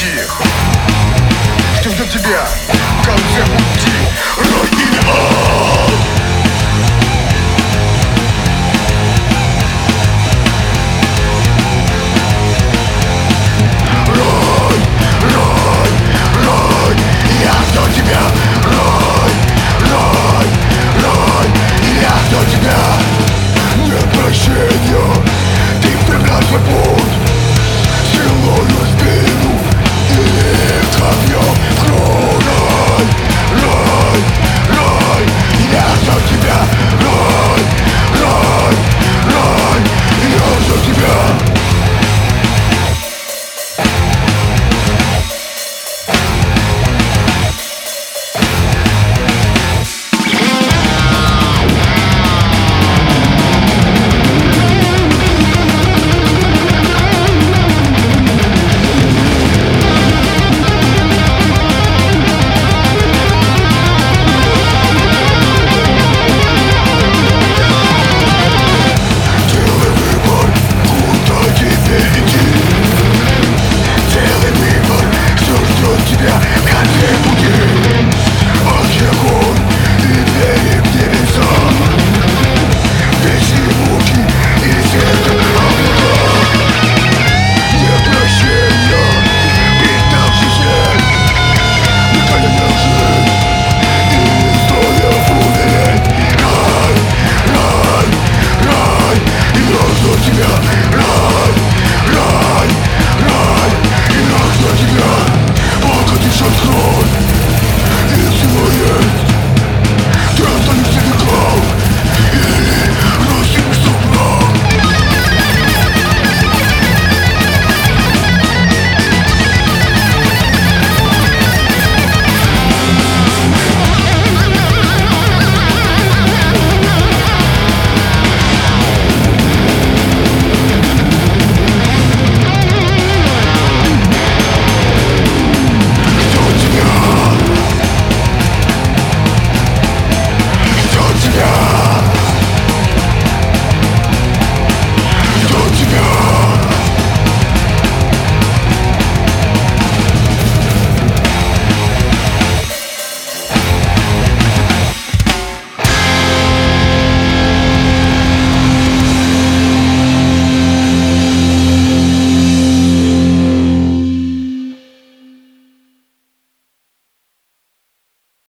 стих Ждем до тебя. В конце пути. Рой, рой, рой. Я жду тебя.